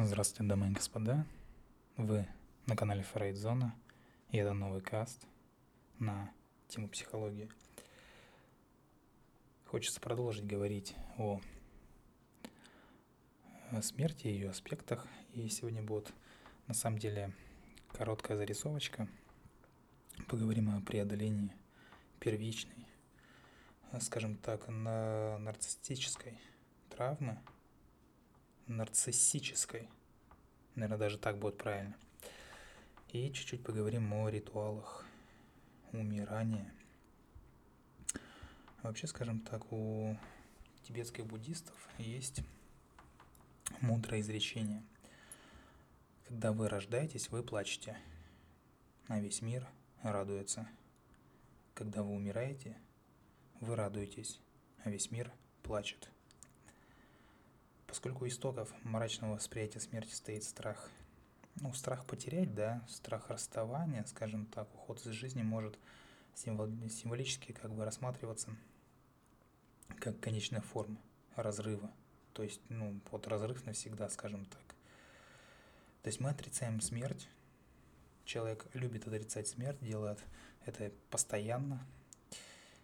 Здравствуйте, дамы и господа. Вы на канале Фрейдзона, и это новый каст на тему психологии. Хочется продолжить говорить о смерти и ее аспектах. И сегодня будет на самом деле короткая зарисовочка. Поговорим о преодолении первичной, скажем так, на нарциссической травмы – нарциссической. Наверное, даже так будет правильно. И чуть-чуть поговорим о ритуалах умирания. Вообще, скажем так, у тибетских буддистов есть мудрое изречение. Когда вы рождаетесь, вы плачете, а весь мир радуется. Когда вы умираете, вы радуетесь, а весь мир плачет. Поскольку истоков мрачного восприятия смерти стоит страх. Ну, страх потерять, да, страх расставания, скажем так, уход из жизни может символически как бы рассматриваться как конечная форма разрыва. То есть, ну, вот разрыв навсегда, скажем так. То есть мы отрицаем смерть. Человек любит отрицать смерть, делает это постоянно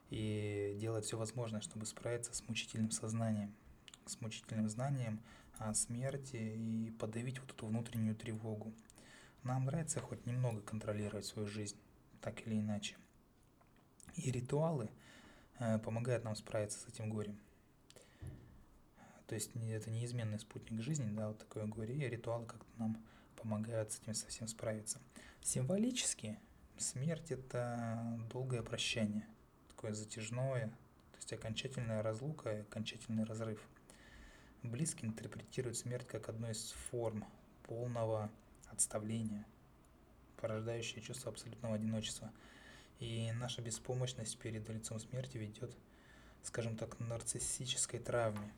и делает все возможное, чтобы справиться с мучительным сознанием – с мучительным знанием о смерти и подавить вот эту внутреннюю тревогу. Нам нравится хоть немного контролировать свою жизнь, так или иначе. И ритуалы э, помогают нам справиться с этим горем. То есть это неизменный спутник жизни, да, вот такое горе, и ритуалы как-то нам помогают с этим совсем справиться. Символически смерть – это долгое прощание, такое затяжное, то есть окончательная разлука, окончательный разрыв – Близкие интерпретируют смерть как одну из форм полного отставления, порождающее чувство абсолютного одиночества. И наша беспомощность перед лицом смерти ведет, скажем так, к нарциссической травме.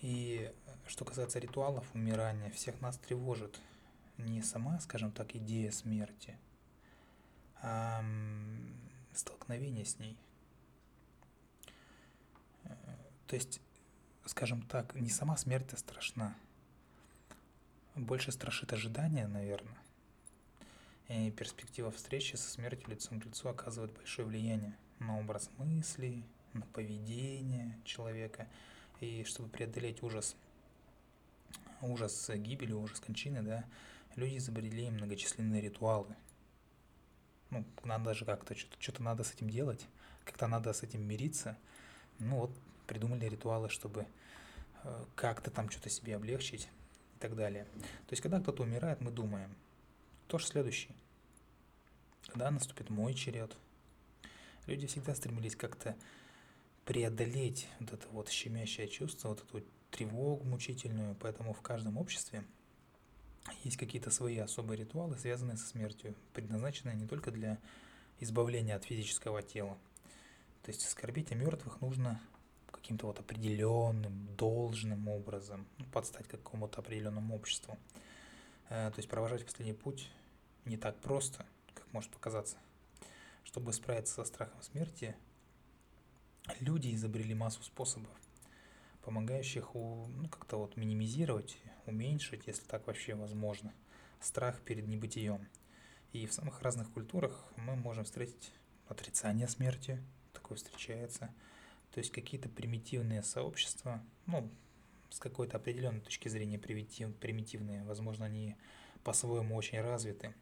И что касается ритуалов умирания, всех нас тревожит не сама, скажем так, идея смерти, а столкновение с ней. Э, то есть скажем так, не сама смерть страшна. Больше страшит ожидание, наверное. И перспектива встречи со смертью лицом к лицу оказывает большое влияние на образ мыслей, на поведение человека. И чтобы преодолеть ужас, ужас гибели, ужас кончины, да, люди изобрели многочисленные ритуалы. Ну, надо даже как-то, что-то надо с этим делать, как-то надо с этим мириться. Ну вот, придумали ритуалы, чтобы э, как-то там что-то себе облегчить и так далее. То есть, когда кто-то умирает, мы думаем, кто же следующий? Когда наступит мой черед? Люди всегда стремились как-то преодолеть вот это вот щемящее чувство, вот эту тревогу мучительную, поэтому в каждом обществе есть какие-то свои особые ритуалы, связанные со смертью, предназначенные не только для избавления от физического тела. То есть оскорбить о мертвых нужно каким-то вот определенным, должным образом, ну, подстать какому-то определенному обществу. Э, то есть провожать последний путь не так просто, как может показаться. Чтобы справиться со страхом смерти, люди изобрели массу способов, помогающих ну, как-то вот минимизировать, уменьшить, если так вообще возможно, страх перед небытием. И в самых разных культурах мы можем встретить отрицание смерти, такое встречается – то есть какие-то примитивные сообщества, ну, с какой-то определенной точки зрения примитив, примитивные, возможно, они по-своему очень развиты.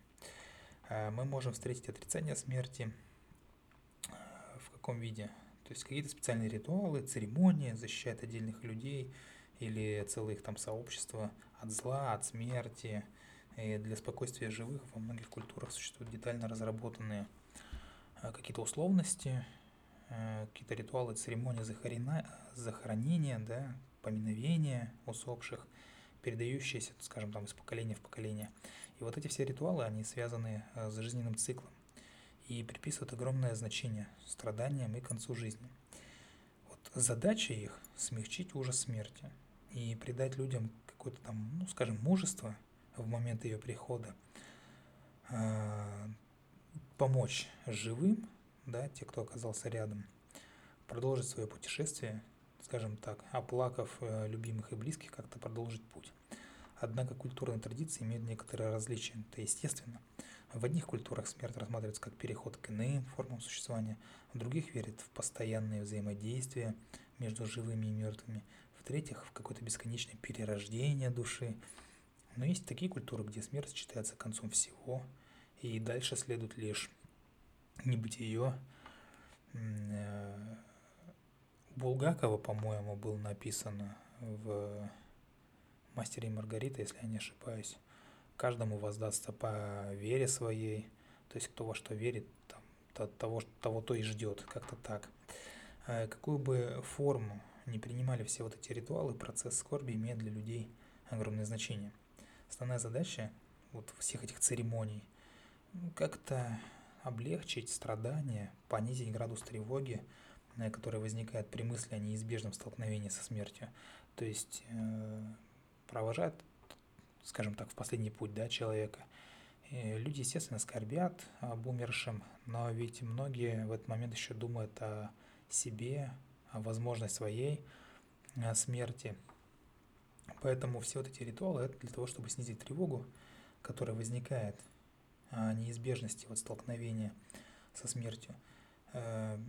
А мы можем встретить отрицание смерти э, в каком виде? То есть какие-то специальные ритуалы, церемонии защищают отдельных людей или целые их там сообщества от зла, от смерти. И для спокойствия живых во многих культурах существуют детально разработанные э, какие-то условности, Э, какие-то ритуалы, церемонии захорена, захоронения, да, поминовения усопших, передающиеся, скажем, там, из поколения в поколение. И вот эти все ритуалы, они связаны э, с жизненным циклом и приписывают огромное значение страданиям и концу жизни. Вот задача их – смягчить ужас смерти и придать людям какое-то там, ну, скажем, мужество в момент ее прихода, э, помочь живым да, те, кто оказался рядом, продолжить свое путешествие скажем так, оплакав э, любимых и близких, как-то продолжить путь. Однако культурные традиции имеют некоторые различия. Это естественно. В одних культурах смерть рассматривается как переход к иным формам существования, в других верят в постоянное взаимодействие между живыми и мертвыми, в-третьих, в какое-то бесконечное перерождение души. Но есть такие культуры, где смерть считается концом всего, и дальше следует лишь небытие. Э, Булгакова, по-моему, был написано в «Мастере и Маргарита», если я не ошибаюсь. Каждому воздастся по вере своей, то есть кто во что верит, там, того, того то и ждет, как-то так. Э, какую бы форму не принимали все вот эти ритуалы, процесс скорби имеет для людей огромное значение. Основная задача вот всех этих церемоний как-то облегчить страдания, понизить градус тревоги, э, который возникает при мысли о неизбежном столкновении со смертью. То есть э, провожать, скажем так, в последний путь да, человека. И люди, естественно, скорбят об умершем, но ведь многие в этот момент еще думают о себе, о возможности своей э, смерти. Поэтому все вот эти ритуалы это для того, чтобы снизить тревогу, которая возникает неизбежности вот столкновения со смертью. Эм,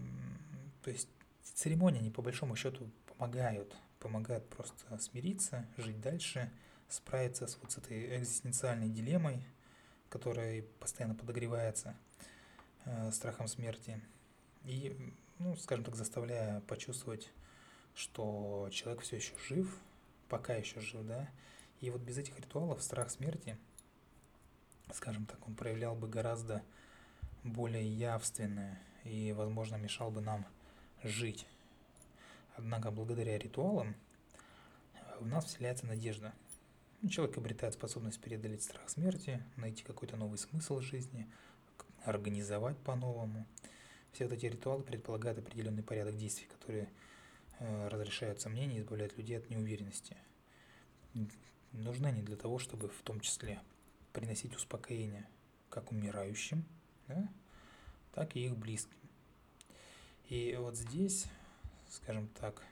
то есть церемонии, они по большому счету помогают, помогают просто смириться, жить дальше, справиться с вот с этой экзистенциальной дилеммой, которая постоянно подогревается э, страхом смерти. И, ну, скажем так, заставляя почувствовать, что человек все еще жив, пока еще жив, да. И вот без этих ритуалов страх смерти – скажем так, он проявлял бы гораздо более явственное и, возможно, мешал бы нам жить. Однако, благодаря ритуалам в нас вселяется надежда. Человек обретает способность преодолеть страх смерти, найти какой-то новый смысл жизни, организовать по-новому. Все вот эти ритуалы предполагают определенный порядок действий, которые э, разрешают сомнения и избавляют людей от неуверенности. Нужны они для того, чтобы в том числе приносить успокоение как умирающим, да, так и их близким. И вот здесь, скажем так,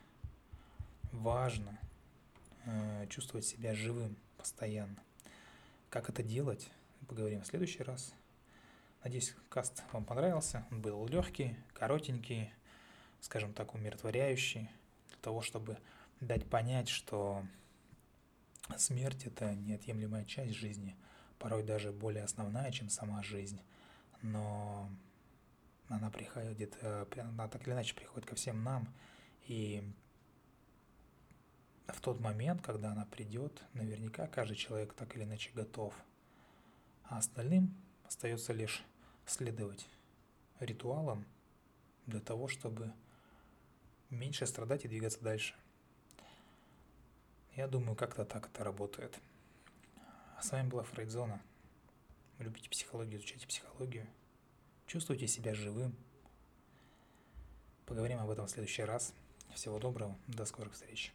важно э, чувствовать себя живым постоянно. Как это делать, поговорим в следующий раз. Надеюсь, каст вам понравился. Он был легкий, коротенький, скажем так, умиротворяющий, для того, чтобы дать понять, что смерть – это неотъемлемая часть жизни – порой даже более основная, чем сама жизнь, но она приходит, э, она так или иначе приходит ко всем нам, и в тот момент, когда она придет, наверняка каждый человек так или иначе готов, а остальным остается лишь следовать ритуалам для того, чтобы меньше страдать и двигаться дальше. Я думаю, как-то так это работает. А с вами была Фрейдзона. Любите психологию, изучайте психологию. Чувствуйте себя живым. Поговорим об этом в следующий раз. Всего доброго, до скорых встреч.